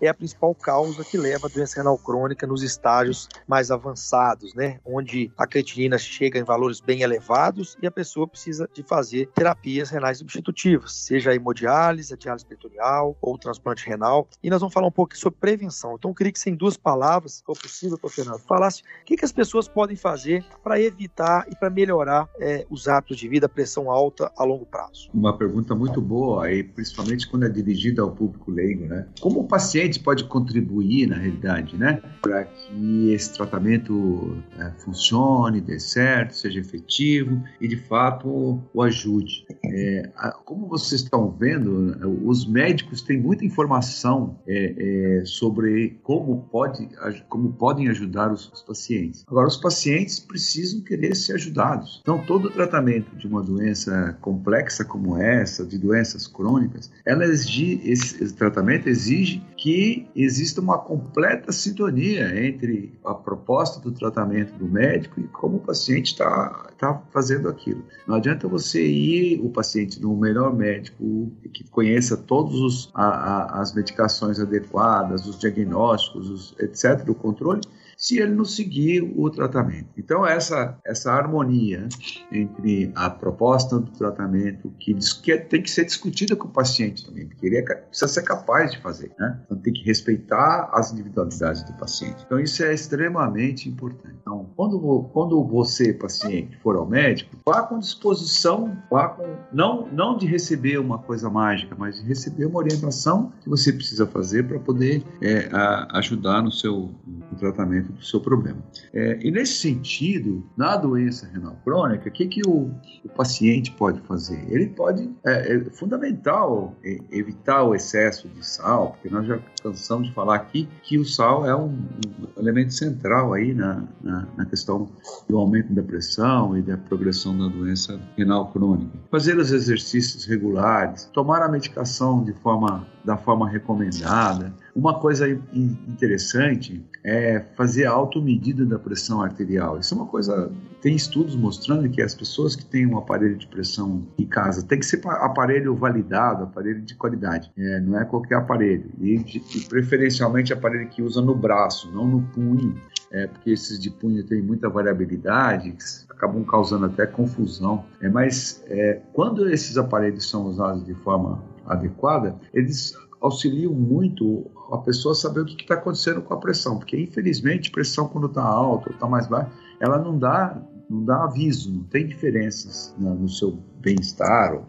[SPEAKER 1] é a principal causa que leva a doença renal crônica nos estágios mais avançados, né? Onde a creatinina chega em valores bem elevados e a pessoa precisa de fazer terapias renais substitutivas, seja a hemodiálise, a diálise peritoneal ou o transplante renal. E nós vamos falar um pouco sobre prevenção. Então, eu queria que, sem duas palavras, se for possível, doutor Fernando, falasse o que, que as pessoas podem fazer para evitar e para melhorar é, os hábitos de vida, pressão alta a longo prazo.
[SPEAKER 3] Uma pergunta muito boa, e principalmente quando é dirigida ao público leigo, né? Como o paciente pode contribuir, na realidade, né, para que esse tratamento é, funcione, dê certo, seja efetivo e, de fato, o ajude. É, como vocês estão vendo, os médicos têm muita informação é, é, sobre como, pode, como podem ajudar os, os, pacientes. Agora, os pacientes precisam querer ser ajudados. Então, todo tratamento de uma doença complexa como essa, de doenças crônicas, ela exige, esse, esse tratamento exige que exista uma completa sintonia entre a proposta do tratamento do médico e como o paciente está tá fazendo aquilo. Não adianta você ir o paciente no melhor médico que conheça todas as medicações adequadas, os diagnósticos, os, etc., o controle, se ele não seguir o tratamento. Então, essa, essa harmonia entre a proposta do tratamento, que, que tem que ser discutida com o paciente também, porque ele é, precisa ser capaz de fazer, né? Então, tem que respeitar as individualidades do paciente. Então, isso é extremamente importante. Então, quando, quando você, paciente, for ao médico, vá com disposição, vá com, não, não de receber uma coisa mágica, mas de receber uma orientação que você precisa fazer para poder é, a, ajudar no seu no tratamento do seu problema. É, e nesse sentido, na doença renal crônica, o que, que o, o paciente pode fazer? Ele pode, é, é fundamental é, evitar o excesso de sal, porque nós já cansamos de falar aqui que o sal é um, um elemento central aí na, na, na, questão do aumento da pressão e da progressão da doença renal crônica. Fazer os exercícios regulares, tomar a medicação de forma, da forma recomendada. Uma coisa interessante é fazer a automedida da pressão arterial. Isso é uma coisa. Tem estudos mostrando que as pessoas que têm um aparelho de pressão em casa tem que ser aparelho validado, aparelho de qualidade. É, não é qualquer aparelho. E, e, preferencialmente aparelho que usa no braço, não no punho. É, porque esses de punho têm muita variabilidade, acabam causando até confusão. É, mas é, quando esses aparelhos são usados de forma adequada, eles auxiliam muito a pessoa saber o que está acontecendo com a pressão, porque infelizmente pressão quando está alta ou está mais baixa, ela não dá, não dá aviso, não tem diferenças no seu bem-estar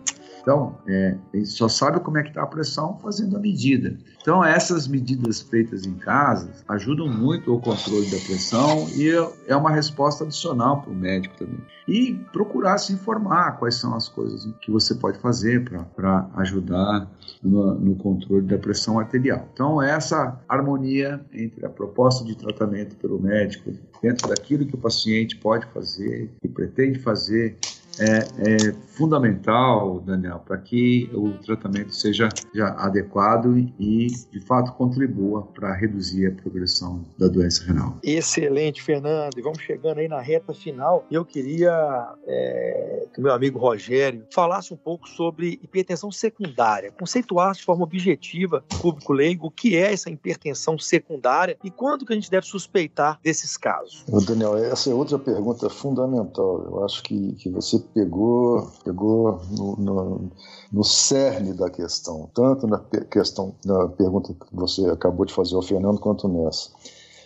[SPEAKER 3] então, é, só sabe como é que está a pressão fazendo a medida. Então, essas medidas feitas em casa ajudam muito o controle da pressão e é uma resposta adicional para o médico também. E procurar se informar quais são as coisas que você pode fazer para ajudar no, no controle da pressão arterial. Então, essa harmonia entre a proposta de tratamento pelo médico, dentro daquilo que o paciente pode fazer e pretende fazer, é, é fundamental, Daniel, para que o tratamento seja adequado e, de fato, contribua para reduzir a progressão da doença renal.
[SPEAKER 1] Excelente, Fernando. E vamos chegando aí na reta final. Eu queria é, que o meu amigo Rogério falasse um pouco sobre hipertensão secundária, conceituasse de forma objetiva, público leigo, o que é essa hipertensão secundária e quando que a gente deve suspeitar desses casos.
[SPEAKER 2] Daniel, essa é outra pergunta fundamental. Eu acho que, que você pegou, pegou no, no, no cerne da questão, tanto na questão na pergunta que você acabou de fazer ao Fernando quanto nessa.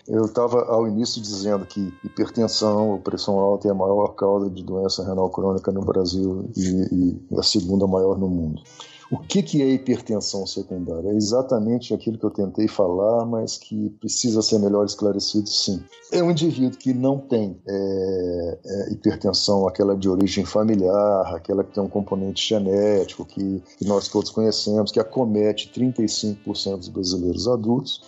[SPEAKER 2] Eu estava ao início dizendo que hipertensão ou pressão alta é a maior causa de doença renal crônica no Brasil e, e a segunda maior no mundo. O que, que é hipertensão secundária? É exatamente aquilo que eu tentei falar, mas que precisa ser melhor esclarecido, sim. É um indivíduo que não tem é, é, hipertensão, aquela de origem familiar, aquela que tem um componente genético, que, que nós todos conhecemos, que acomete 35% dos brasileiros adultos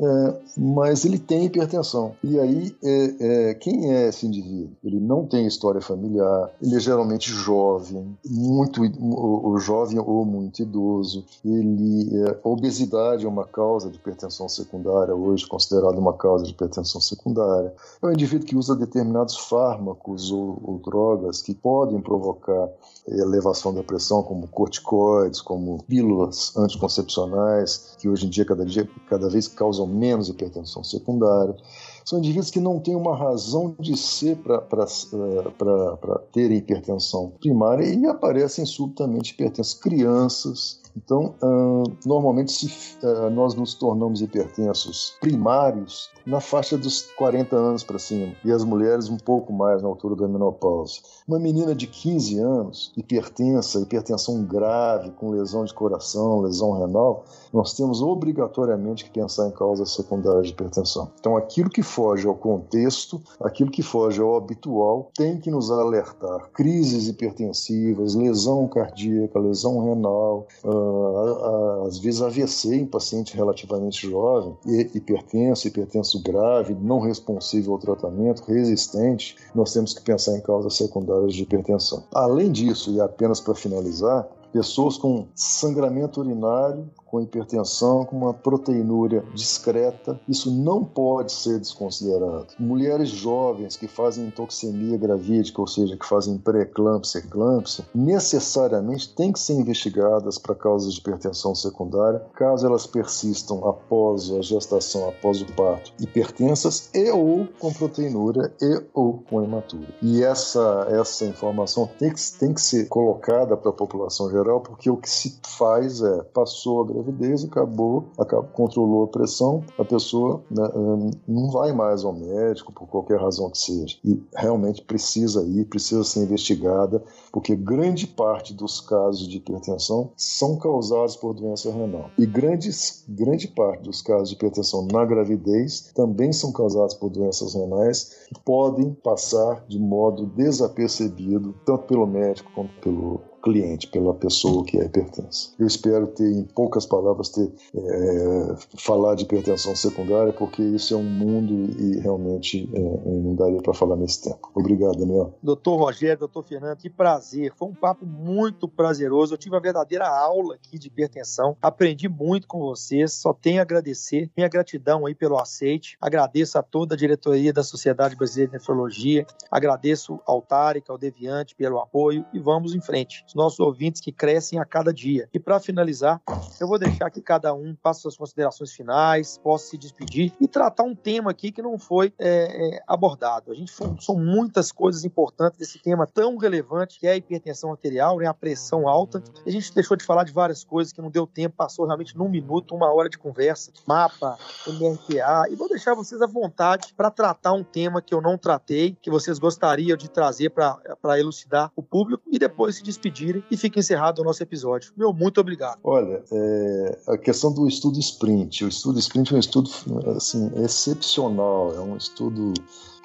[SPEAKER 2] é, mas ele tem hipertensão. E aí, é, é, quem é esse indivíduo? Ele não tem história familiar, ele é geralmente jovem, muito o, jovem ou muito idoso. Ele, é, obesidade é uma causa de hipertensão secundária, hoje considerada uma causa de hipertensão secundária. É um indivíduo que usa determinados fármacos ou, ou drogas que podem provocar elevação da pressão, como corticoides, como pílulas anticoncepcionais, que hoje em dia cada, dia, cada vez causam menos hipertensão secundária. São indivíduos que não têm uma razão de ser para eh, terem hipertensão primária e aparecem subitamente hipertensos. Crianças, então, uh, normalmente se, uh, nós nos tornamos hipertensos primários na faixa dos 40 anos para cima e as mulheres um pouco mais na altura da menopausa. Uma menina de 15 anos, hipertensa, hipertensão grave, com lesão de coração, lesão renal, nós temos obrigatoriamente que pensar em causas secundárias de hipertensão. Então, aquilo que foge ao contexto, aquilo que foge ao habitual, tem que nos alertar. Crises hipertensivas, lesão cardíaca, lesão renal, uh, às vezes AVC em paciente relativamente jovem, hipertenso, hipertenso grave, não responsível ao tratamento, resistente, nós temos que pensar em causas secundárias de hipertensão. Além disso, e apenas para finalizar, pessoas com sangramento urinário com hipertensão, com uma proteinúria discreta. Isso não pode ser desconsiderado. Mulheres jovens que fazem intoxemia gravídica, ou seja, que fazem pré-eclâmpsia, eclâmpsia, necessariamente têm que ser investigadas para causas de hipertensão secundária, caso elas persistam após a gestação, após o parto, hipertensas e ou com proteinúria e ou com hematura. E essa, essa informação tem que, tem que ser colocada para a população geral, porque o que se faz é, passou a gravidez, acabou, acabou controlou a pressão, a pessoa né, hum, não vai mais ao médico por qualquer razão que seja. E realmente precisa ir, precisa ser investigada, porque grande parte dos casos de hipertensão são causados por doença renal. E grandes, grande parte dos casos de hipertensão na gravidez também são causados por doenças renais que podem passar de modo desapercebido, tanto pelo médico quanto pelo cliente, pela pessoa que é hipertensa. Eu espero ter, em poucas palavras, ter é, falar de hipertensão secundária, porque isso é um mundo e realmente é, não daria para falar nesse tempo. Obrigado, Daniel.
[SPEAKER 1] Doutor Rogério, doutor Fernando, que prazer. Foi um papo muito prazeroso. Eu tive uma verdadeira aula aqui de hipertensão. Aprendi muito com vocês. Só tenho a agradecer. Minha gratidão aí pelo aceite. Agradeço a toda a diretoria da Sociedade Brasileira de Nefrologia. Agradeço ao Tarek, ao Deviante pelo apoio e vamos em frente nossos ouvintes que crescem a cada dia. E para finalizar, eu vou deixar que cada um faça suas considerações finais, possa se despedir e tratar um tema aqui que não foi é, é, abordado. A gente são muitas coisas importantes desse tema tão relevante que é a hipertensão arterial, né, a pressão alta. A gente deixou de falar de várias coisas que não deu tempo, passou realmente num minuto, uma hora de conversa, mapa, MRTA, e vou deixar vocês à vontade para tratar um tema que eu não tratei, que vocês gostariam de trazer para elucidar o público e depois se despedir e fica encerrado o nosso episódio. Meu muito obrigado.
[SPEAKER 2] Olha, é, a questão do estudo sprint. O estudo sprint é um estudo assim, excepcional, é um estudo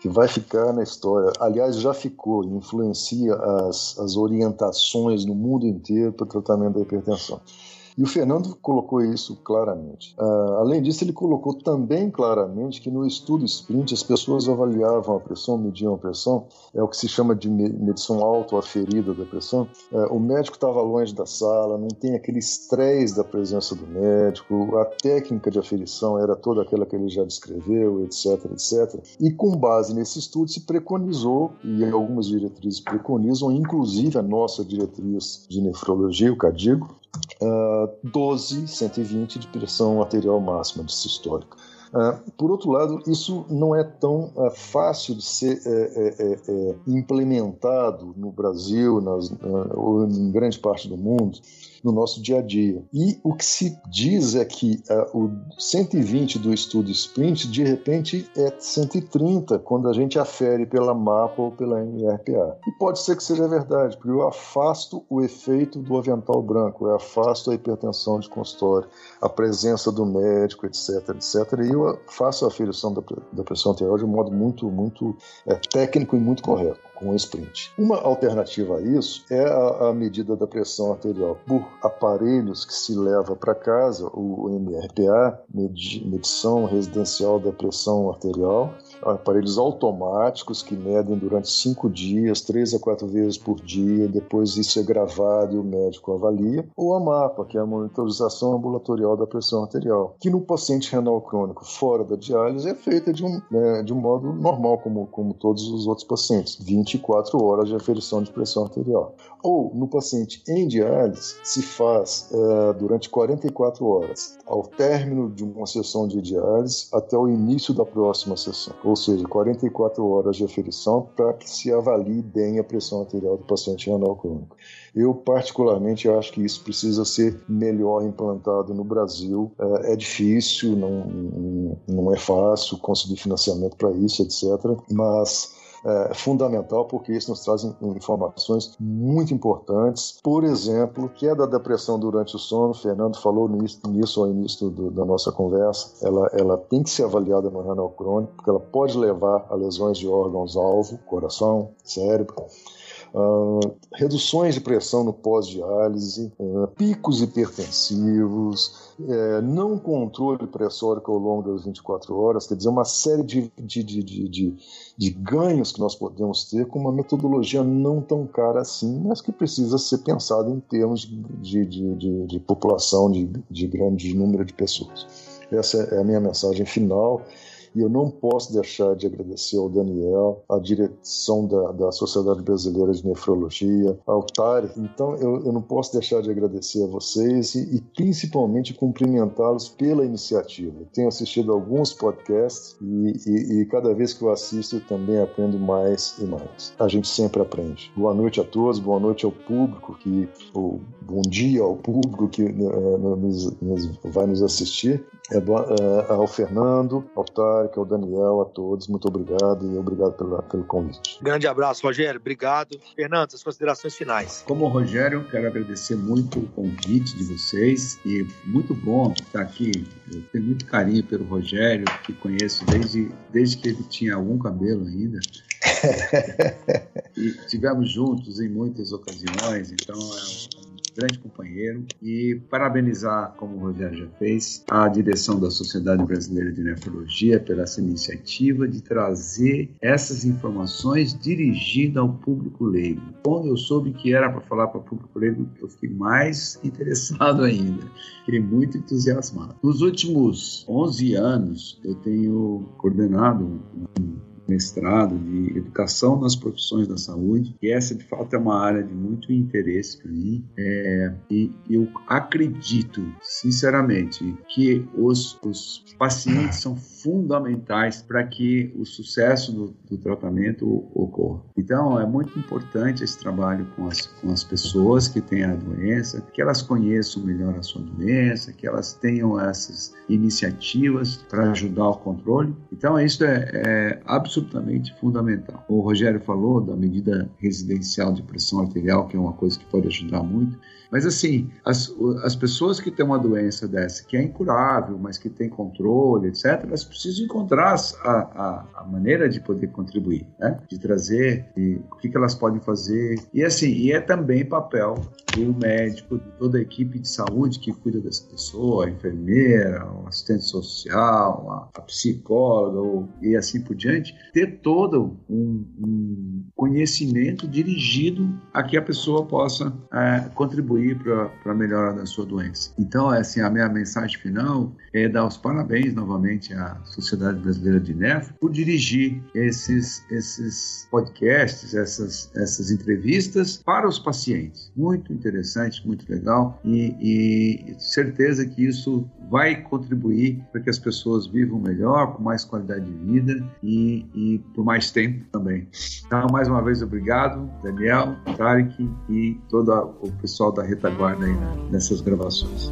[SPEAKER 2] que vai ficar na história. Aliás, já ficou, influencia as, as orientações no mundo inteiro para o tratamento da hipertensão. E o Fernando colocou isso claramente. Uh, além disso, ele colocou também claramente que no estudo sprint as pessoas avaliavam a pressão, mediam a pressão, é o que se chama de medição autoaferida da pressão. Uh, o médico estava longe da sala, não tem aquele estresse da presença do médico, a técnica de aferição era toda aquela que ele já descreveu, etc, etc. E com base nesse estudo se preconizou, e algumas diretrizes preconizam, inclusive a nossa diretriz de nefrologia, o CADIGO, uh, 12, 120 de pressão arterial máxima sistólica. Uh, por outro lado, isso não é tão uh, fácil de ser uh, implementado no Brasil nas, ou em grande parte do mundo no nosso dia a dia. E o que se diz é que uh, o 120 do estudo Sprint, de repente, é 130 quando a gente afere pela MAPA ou pela MRPA. E pode ser que seja verdade, porque eu afasto o efeito do avental branco, eu afasto a hipertensão de consultório, a presença do médico, etc, etc, e eu faço a aferição da, da pressão arterial de um modo muito, muito é, técnico e muito correto com o sprint. Uma alternativa a isso é a, a medida da pressão arterial por aparelhos que se leva para casa, o MRPA, medição residencial da pressão arterial, aparelhos automáticos que medem durante cinco dias, três a quatro vezes por dia, depois isso é gravado e o médico avalia, ou a MAPA, que é a monitorização ambulatorial da pressão arterial, que no paciente renal crônico fora da diálise é feita de um, né, de um modo normal, como, como todos os outros pacientes, 24 horas de aferição de pressão arterial. Ou no paciente em diálise, se faz é, durante 44 horas, ao término de uma sessão de diálise até o início da próxima sessão ou seja, 44 horas de aferição para que se avalie bem a pressão arterial do paciente renal crônico. Eu, particularmente, acho que isso precisa ser melhor implantado no Brasil. É, é difícil, não, não é fácil conseguir financiamento para isso, etc. Mas é fundamental porque isso nos traz informações muito importantes. Por exemplo, queda da pressão durante o sono, o Fernando falou nisso, nisso ao início do, da nossa conversa, ela, ela tem que ser avaliada no renal crônico, porque ela pode levar a lesões de órgãos-alvo, coração, cérebro. Uh, reduções de pressão no pós-diálise, uh, picos hipertensivos, uh, não controle pressórico ao longo das 24 horas, quer dizer, uma série de, de, de, de, de ganhos que nós podemos ter com uma metodologia não tão cara assim, mas que precisa ser pensada em termos de, de, de, de população, de, de grande número de pessoas. Essa é a minha mensagem final. E eu não posso deixar de agradecer ao Daniel, à direção da, da Sociedade Brasileira de Nefrologia, ao TARI. Então, eu, eu não posso deixar de agradecer a vocês e, e principalmente cumprimentá-los pela iniciativa. Tenho assistido alguns podcasts e, e, e cada vez que eu assisto, eu também aprendo mais e mais. A gente sempre aprende. Boa noite a todos, boa noite ao público, que, ou bom dia ao público que uh, nos, nos, vai nos assistir, é, uh, ao Fernando, ao Tari, Tarek, ao Daniel, a todos, muito obrigado e obrigado pela, pelo convite.
[SPEAKER 1] Grande abraço, Rogério, obrigado. Fernando, as considerações finais.
[SPEAKER 3] Como Rogério, quero agradecer muito o convite de vocês e muito bom estar aqui. Eu tenho muito carinho pelo Rogério, que conheço desde, desde que ele tinha algum cabelo ainda. e tivemos juntos em muitas ocasiões, então é um grande companheiro, e parabenizar, como o Rogério já fez, a direção da Sociedade Brasileira de Nefrologia pela essa iniciativa de trazer essas informações dirigidas ao público leigo. Quando eu soube que era para falar para o público leigo, eu fiquei mais interessado ainda, fiquei muito entusiasmado. Nos últimos 11 anos, eu tenho coordenado um mestrado de educação nas profissões da saúde, e essa de fato é uma área de muito interesse para mim. É, e eu acredito, sinceramente, que os, os pacientes são fundamentais para que o sucesso do, do, tratamento ocorra. Então, é muito importante esse trabalho com as, com as pessoas que têm a doença, que elas conheçam melhor a sua doença, que elas tenham essas iniciativas para ajudar o controle. Então, isso é, é absolutamente fundamental. O Rogério falou da medida residencial de pressão arterial, que é uma coisa que pode ajudar muito. Mas assim, as, as pessoas que têm uma doença dessa, que é incurável, mas que tem controle, etc., elas precisam encontrar a, a, a maneira de poder contribuir, né? de trazer de, o que, que elas podem fazer. E assim, e é também papel do médico, de toda a equipe de saúde que cuida dessa pessoa, a enfermeira, o assistente social, a, a psicóloga ou, e assim por diante, ter todo um, um conhecimento dirigido a que a pessoa possa é, contribuir para a melhora da sua doença. Então, assim, a minha mensagem final é dar os parabéns novamente à Sociedade Brasileira de Nefro por dirigir esses, esses podcasts, essas, essas entrevistas para os pacientes. Muito interessante, muito legal e, e certeza que isso vai contribuir para que as pessoas vivam melhor, com mais qualidade de vida e, e por mais tempo também. Então, mais uma vez, obrigado, Daniel, Tarek e todo o pessoal da retaguarda aí nessas gravações.